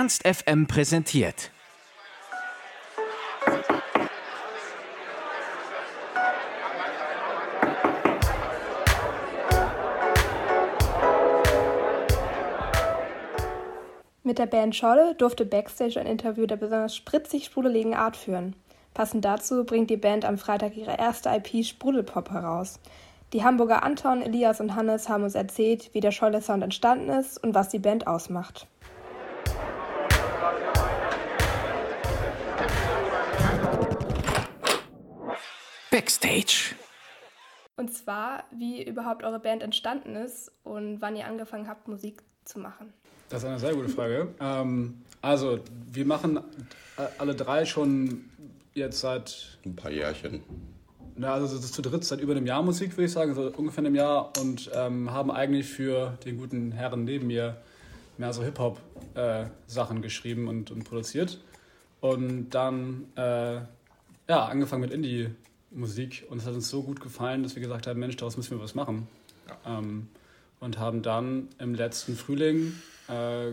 Ernst FM präsentiert. Mit der Band Scholle durfte Backstage ein Interview der besonders spritzig sprudeligen Art führen. Passend dazu bringt die Band am Freitag ihre erste IP Sprudelpop heraus. Die Hamburger Anton, Elias und Hannes haben uns erzählt, wie der Scholle Sound entstanden ist und was die Band ausmacht. Backstage. Und zwar, wie überhaupt eure Band entstanden ist und wann ihr angefangen habt, Musik zu machen. Das ist eine sehr gute Frage. Ähm, also, wir machen alle drei schon jetzt seit. Ein paar Jährchen. Ja, also das ist zu dritt seit über einem Jahr Musik, würde ich sagen, so ungefähr einem Jahr und ähm, haben eigentlich für den guten Herren neben mir mehr so Hip-Hop-Sachen äh, geschrieben und, und, produziert. Und dann äh, ja, angefangen mit Indie-Musik und es hat uns so gut gefallen, dass wir gesagt haben, Mensch, daraus müssen wir was machen. Ja. Ähm, und haben dann im letzten Frühling äh,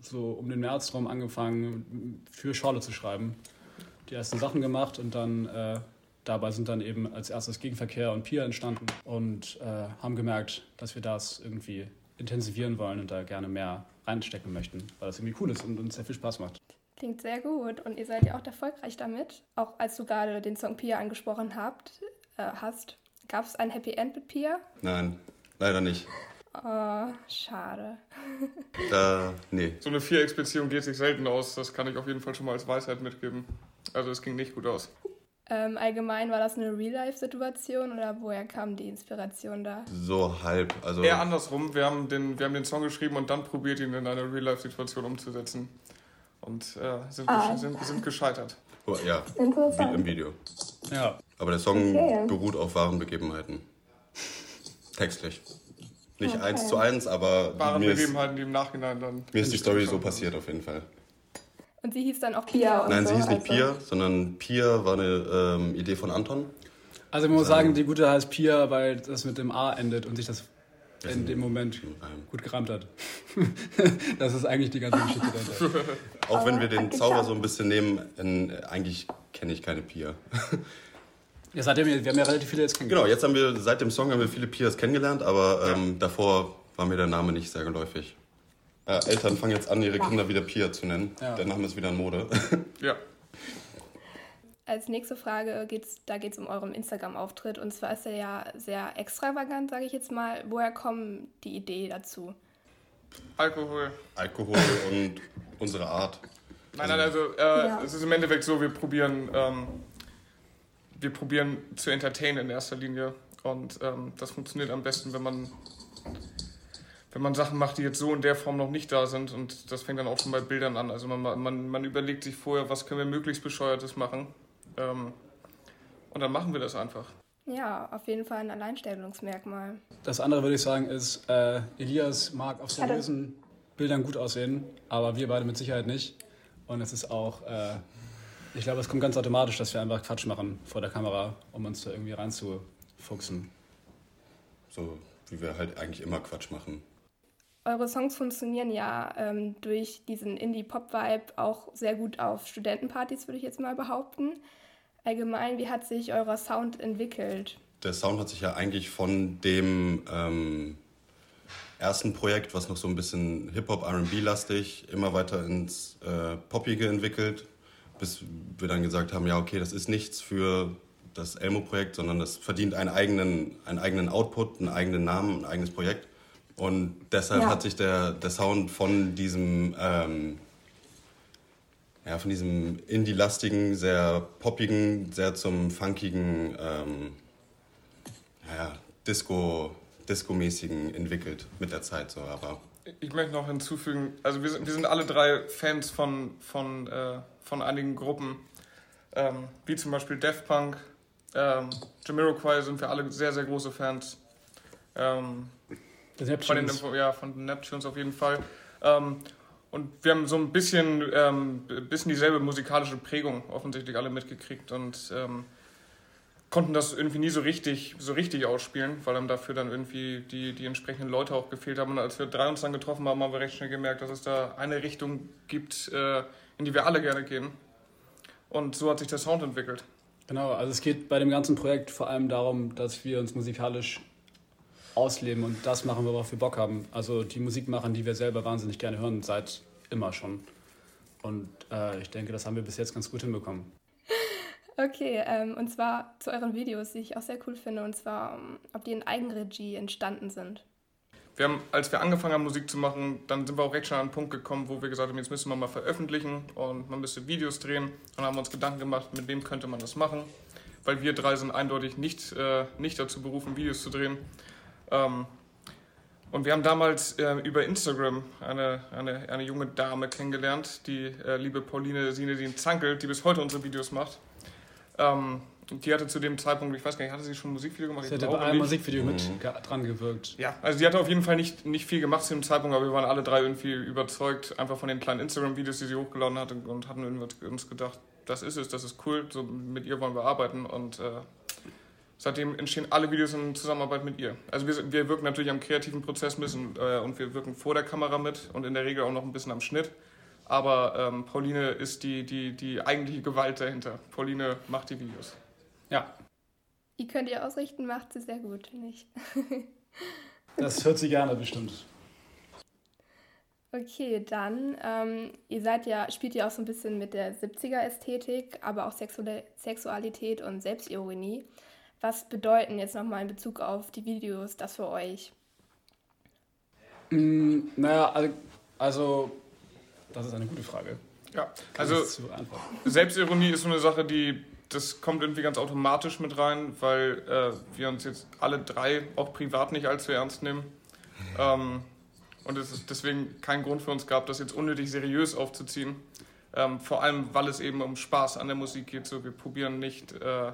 so um den März rum angefangen, für Schorle zu schreiben. Die ersten Sachen gemacht und dann äh, dabei sind dann eben als erstes Gegenverkehr und Pier entstanden und äh, haben gemerkt, dass wir das irgendwie intensivieren wollen und da gerne mehr reinstecken möchten, weil das irgendwie cool ist und uns sehr viel Spaß macht. Klingt sehr gut und ihr seid ja auch erfolgreich damit. Auch als du gerade den Song Pia angesprochen habt, äh, hast, gab es ein Happy End mit Pia? Nein, leider nicht. Oh, schade. Äh, nee. So eine Vierecksbeziehung geht sich selten aus. Das kann ich auf jeden Fall schon mal als Weisheit mitgeben. Also es ging nicht gut aus. Ähm, allgemein war das eine Real-Life-Situation oder woher kam die Inspiration da? So halb. Also Eher andersrum. Wir haben, den, wir haben den Song geschrieben und dann probiert ihn in eine Real-Life-Situation umzusetzen. Und äh, sind, ah. sind, sind gescheitert. Oh, ja, wie im Video. Ja. Aber der Song okay. beruht auf wahren Begebenheiten. Textlich. Nicht okay. eins zu eins, aber. Waren Begebenheiten, die im Nachhinein dann. Mir ist die Story so passiert auf jeden Fall. Und sie hieß dann auch Pia? Nein, so, sie hieß nicht also. Pia, sondern Pia war eine ähm, Idee von Anton. Also man muss sagen, die gute heißt Pia, weil das mit dem A endet und sich das in dem Moment gut gerammt hat. das ist eigentlich die ganze Geschichte dahinter. Auch wenn wir den Zauber so ein bisschen nehmen, in, eigentlich kenne ich keine Pia. Ja, seitdem, wir haben ja relativ viele jetzt kennengelernt. Genau, jetzt haben wir, seit dem Song haben wir viele Pias kennengelernt, aber ähm, davor war mir der Name nicht sehr geläufig. Äh, Eltern fangen jetzt an, ihre Kinder wieder Pia zu nennen. Ja. Der Name ist wieder in Mode. ja. Als nächste Frage geht's, da geht es um euren Instagram-Auftritt. Und zwar ist er ja sehr extravagant, sage ich jetzt mal. Woher kommt die Idee dazu? Alkohol. Alkohol und unsere Art. Nein, nein, also äh, ja. es ist im Endeffekt so, wir probieren ähm, wir probieren zu entertainen in erster Linie. Und ähm, das funktioniert am besten, wenn man, wenn man Sachen macht, die jetzt so in der Form noch nicht da sind. Und das fängt dann auch schon bei Bildern an. Also man, man, man überlegt sich vorher, was können wir möglichst Bescheuertes machen. Ähm, und dann machen wir das einfach. Ja, auf jeden Fall ein Alleinstellungsmerkmal. Das andere würde ich sagen ist, äh, Elias mag auf seriösen Bildern gut aussehen, aber wir beide mit Sicherheit nicht. Und es ist auch äh, ich glaube, es kommt ganz automatisch, dass wir einfach Quatsch machen vor der Kamera, um uns da irgendwie reinzufuchsen. So wie wir halt eigentlich immer Quatsch machen. Eure Songs funktionieren ja ähm, durch diesen Indie-Pop-Vibe auch sehr gut auf Studentenpartys, würde ich jetzt mal behaupten. Allgemein, wie hat sich euer Sound entwickelt? Der Sound hat sich ja eigentlich von dem ähm, ersten Projekt, was noch so ein bisschen Hip-Hop, RB-lastig, immer weiter ins äh, Poppige entwickelt bis wir dann gesagt haben, ja, okay, das ist nichts für das Elmo-Projekt, sondern das verdient einen eigenen, einen eigenen Output, einen eigenen Namen, ein eigenes Projekt. Und deshalb ja. hat sich der, der Sound von diesem, ähm, ja, von diesem Indie-lastigen, sehr poppigen, sehr zum funkigen, ähm, ja, Disco, Disco-mäßigen entwickelt mit der Zeit so, aber ich möchte noch hinzufügen, also wir sind, wir sind alle drei Fans von, von, äh, von einigen Gruppen, ähm, wie zum Beispiel Def Punk, ähm, Jamiroquai sind wir alle sehr, sehr große Fans. Ähm, von, den, ja, von den Neptunes auf jeden Fall. Ähm, und wir haben so ein bisschen, ähm, bisschen dieselbe musikalische Prägung offensichtlich alle mitgekriegt und ähm, konnten das irgendwie nie so richtig, so richtig ausspielen, weil dann dafür dann irgendwie die, die entsprechenden Leute auch gefehlt haben. Und als wir drei uns dann getroffen haben, haben wir recht schnell gemerkt, dass es da eine Richtung gibt, äh, in die wir alle gerne gehen. Und so hat sich der Sound entwickelt. Genau, also es geht bei dem ganzen Projekt vor allem darum, dass wir uns musikalisch ausleben und das machen, worauf wir Bock haben. Also die Musik machen, die wir selber wahnsinnig gerne hören, seit immer schon. Und äh, ich denke, das haben wir bis jetzt ganz gut hinbekommen. Okay, ähm, und zwar zu euren Videos, die ich auch sehr cool finde, und zwar, ähm, ob die in Eigenregie entstanden sind. Wir haben, als wir angefangen haben, Musik zu machen, dann sind wir auch recht schnell an einen Punkt gekommen, wo wir gesagt haben, jetzt müssen wir mal veröffentlichen und man müsste Videos drehen. Dann haben wir uns Gedanken gemacht, mit wem könnte man das machen, weil wir drei sind eindeutig nicht, äh, nicht dazu berufen, Videos zu drehen. Ähm, und wir haben damals äh, über Instagram eine, eine, eine junge Dame kennengelernt, die äh, liebe Pauline Sinedin Zankel, die bis heute unsere Videos macht. Ähm, die hatte zu dem Zeitpunkt, ich weiß gar nicht, hatte sie schon ein Musikvideo gemacht? Sie hatte bei einem Musikvideo mit mhm. dran gewirkt. Ja, also sie hatte auf jeden Fall nicht, nicht viel gemacht zu dem Zeitpunkt, aber wir waren alle drei irgendwie überzeugt, einfach von den kleinen Instagram-Videos, die sie hochgeladen hatte und hatten uns gedacht, das ist es, das ist cool, so mit ihr wollen wir arbeiten und äh, seitdem entstehen alle Videos in Zusammenarbeit mit ihr. Also wir, wir wirken natürlich am kreativen Prozess müssen äh, und wir wirken vor der Kamera mit und in der Regel auch noch ein bisschen am Schnitt. Aber ähm, Pauline ist die, die, die eigentliche Gewalt dahinter. Pauline macht die Videos. Ja. Ihr könnt ihr ausrichten, macht sie sehr gut, finde ich. das hört sie gerne bestimmt. Okay, dann, ähm, ihr seid ja, spielt ja auch so ein bisschen mit der 70er-Ästhetik, aber auch Sexualität und Selbstironie. Was bedeuten jetzt nochmal in Bezug auf die Videos das für euch? Mm, naja, also das ist eine gute Frage. Ja, also Selbstironie ist so eine Sache, die das kommt irgendwie ganz automatisch mit rein, weil äh, wir uns jetzt alle drei auch privat nicht allzu ernst nehmen. Ähm, und es ist deswegen kein Grund für uns gab, das jetzt unnötig seriös aufzuziehen. Ähm, vor allem, weil es eben um Spaß an der Musik geht. So, wir probieren nicht äh,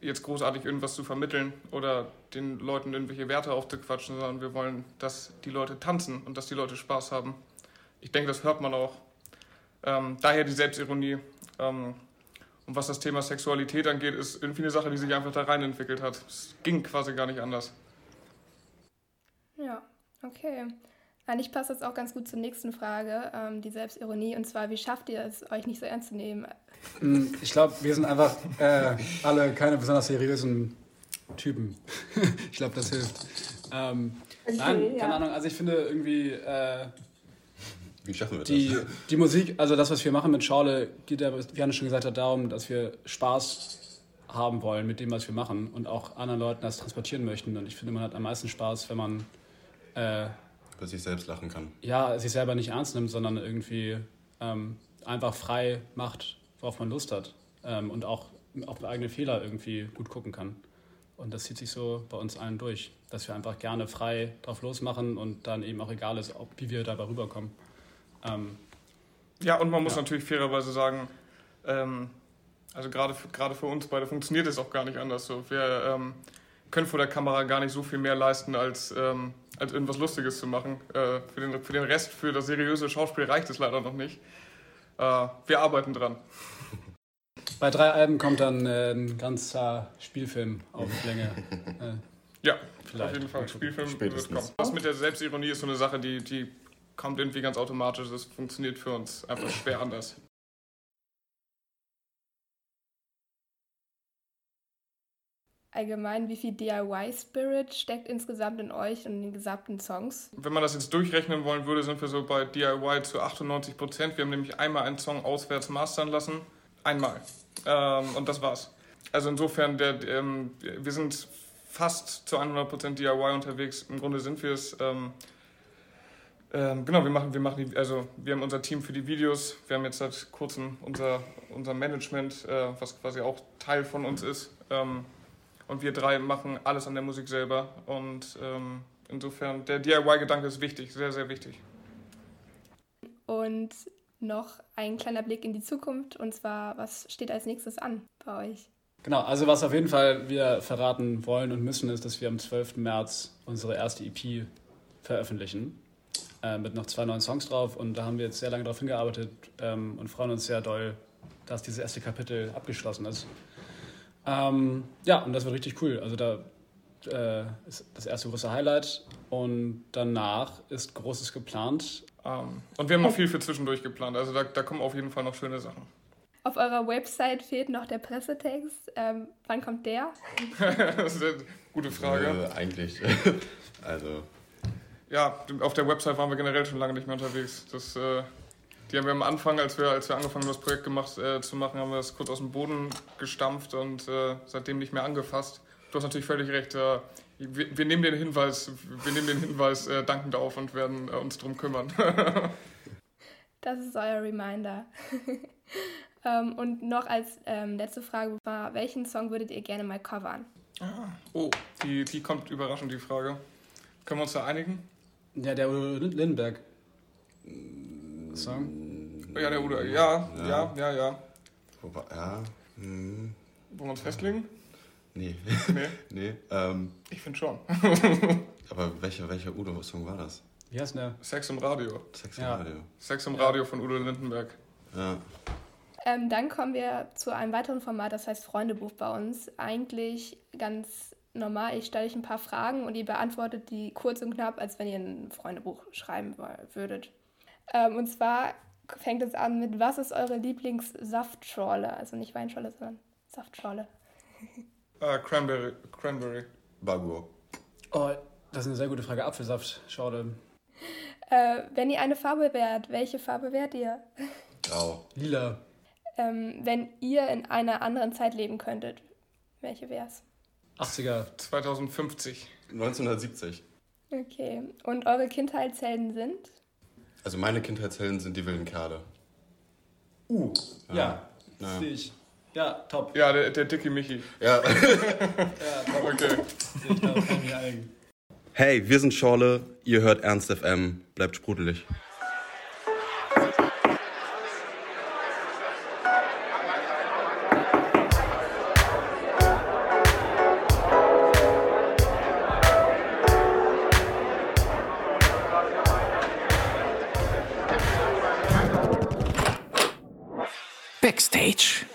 jetzt großartig irgendwas zu vermitteln oder den Leuten irgendwelche Werte aufzuquatschen, sondern wir wollen, dass die Leute tanzen und dass die Leute Spaß haben. Ich denke, das hört man auch. Ähm, daher die Selbstironie. Ähm, und was das Thema Sexualität angeht, ist irgendwie eine Sache, die sich einfach da rein entwickelt hat. Es ging quasi gar nicht anders. Ja, okay. Eigentlich passt das auch ganz gut zur nächsten Frage, ähm, die Selbstironie. Und zwar, wie schafft ihr es, euch nicht so ernst zu nehmen? Mm, ich glaube, wir sind einfach äh, alle keine besonders seriösen Typen. ich glaube, das hilft. Ähm, okay, nein, ja. keine Ahnung. Also ich finde irgendwie, äh, wie schaffen wir die, das? Die Musik, also das, was wir machen mit Schorle, geht ja, wie Anne schon gesagt hat, darum, dass wir Spaß haben wollen mit dem, was wir machen und auch anderen Leuten das transportieren möchten. Und ich finde, man hat am meisten Spaß, wenn man äh, über sich selbst lachen kann. Ja, sich selber nicht ernst nimmt, sondern irgendwie ähm, einfach frei macht, worauf man Lust hat. Ähm, und auch auf eigene Fehler irgendwie gut gucken kann. Und das zieht sich so bei uns allen durch, dass wir einfach gerne frei drauf losmachen und dann eben auch egal ist, ob, wie wir dabei rüberkommen. Ähm, ja, und man muss ja. natürlich fairerweise sagen, ähm, also gerade für, gerade für uns beide funktioniert es auch gar nicht anders so. Wir ähm, können vor der Kamera gar nicht so viel mehr leisten, als, ähm, als irgendwas Lustiges zu machen. Äh, für, den, für den Rest, für das seriöse Schauspiel reicht es leider noch nicht. Äh, wir arbeiten dran. Bei drei Alben kommt dann äh, ein ganzer Spielfilm auf Länge. Äh, ja, vielleicht. auf jeden Fall. Spielfilm Spätestens. wird kommen. Das mit der Selbstironie ist so eine Sache, die, die kommt irgendwie ganz automatisch. Das funktioniert für uns einfach schwer anders. Allgemein, wie viel DIY-Spirit steckt insgesamt in euch und in den gesamten Songs? Wenn man das jetzt durchrechnen wollen würde, sind wir so bei DIY zu 98 Prozent. Wir haben nämlich einmal einen Song auswärts mastern lassen. Einmal. Ähm, und das war's. Also insofern, der, ähm, wir sind fast zu 100 Prozent DIY unterwegs. Im Grunde sind wir es. Ähm, ähm, genau, wir machen, wir machen die, also wir haben unser Team für die Videos, wir haben jetzt seit kurzem unser, unser Management, äh, was quasi auch Teil von uns ist. Ähm, und wir drei machen alles an der Musik selber. Und ähm, insofern, der DIY-Gedanke ist wichtig, sehr, sehr wichtig. Und noch ein kleiner Blick in die Zukunft, und zwar, was steht als nächstes an bei euch? Genau, also was auf jeden Fall wir verraten wollen und müssen, ist, dass wir am 12. März unsere erste EP veröffentlichen äh, mit noch zwei neuen Songs drauf. Und da haben wir jetzt sehr lange darauf hingearbeitet ähm, und freuen uns sehr doll, dass dieses erste Kapitel abgeschlossen ist. Ähm, ja, und das wird richtig cool. Also da äh, ist das erste große Highlight und danach ist Großes geplant. Ähm, und wir haben noch viel für zwischendurch geplant. Also da, da kommen auf jeden Fall noch schöne Sachen. Auf eurer Website fehlt noch der Pressetext. Ähm, wann kommt der? das ist eine gute Frage. Äh, eigentlich. also. Ja, auf der Website waren wir generell schon lange nicht mehr unterwegs. Das, äh, die haben wir am Anfang, als wir, als wir angefangen haben, das Projekt gemacht, äh, zu machen, haben wir das kurz aus dem Boden gestampft und äh, seitdem nicht mehr angefasst. Du hast natürlich völlig recht. Äh, wir, wir, nehmen den Hinweis, wir nehmen den Hinweis äh, dankend auf und werden äh, uns darum kümmern. das ist euer Reminder. ähm, und noch als ähm, letzte Frage, welchen Song würdet ihr gerne mal covern? Ah, oh, die, die kommt überraschend, die Frage. Können wir uns da einigen? Ja, der Udo Lindenberg. Song? Ja, der Udo, ja, ja, ja, ja. Ja. ja. Hm. Wollen wir uns festlegen? Nee. Nee? nee. Ähm, ich finde schon. aber welcher, welcher Udo-Song war das? Wie heißt der? Sex im Radio. Sex im ja. Radio. Sex im Radio von Udo Lindenberg. Ja. Ähm, dann kommen wir zu einem weiteren Format, das heißt Freundebuch bei uns. Eigentlich ganz normal. Ich stelle euch ein paar Fragen und ihr beantwortet die kurz und knapp, als wenn ihr ein Freundebuch schreiben würdet. Ähm, und zwar fängt es an mit, was ist eure Lieblingssaftschorle? Also nicht Weinschorle, sondern Saftschorle. Uh, Cranberry. Cranberry. Baguo. Oh, das ist eine sehr gute Frage. Apfelsaft, Schorle. Äh, wenn ihr eine Farbe wärt, welche Farbe wärt ihr? Grau. Lila. Ähm, wenn ihr in einer anderen Zeit leben könntet, welche wär's? 80er. 2050. 1970. Okay. Und eure Kindheitshelden sind? Also meine Kindheitshelden sind die wilden Kerle. Uh, ja. ja. ja. Sehe ich. Ja, top. Ja, der, der dicke Michi. Ja. ja, top. Okay. Ich glaube, kann mir eigen. Hey, wir sind Schorle, ihr hört Ernst FM, bleibt sprudelig. Backstage.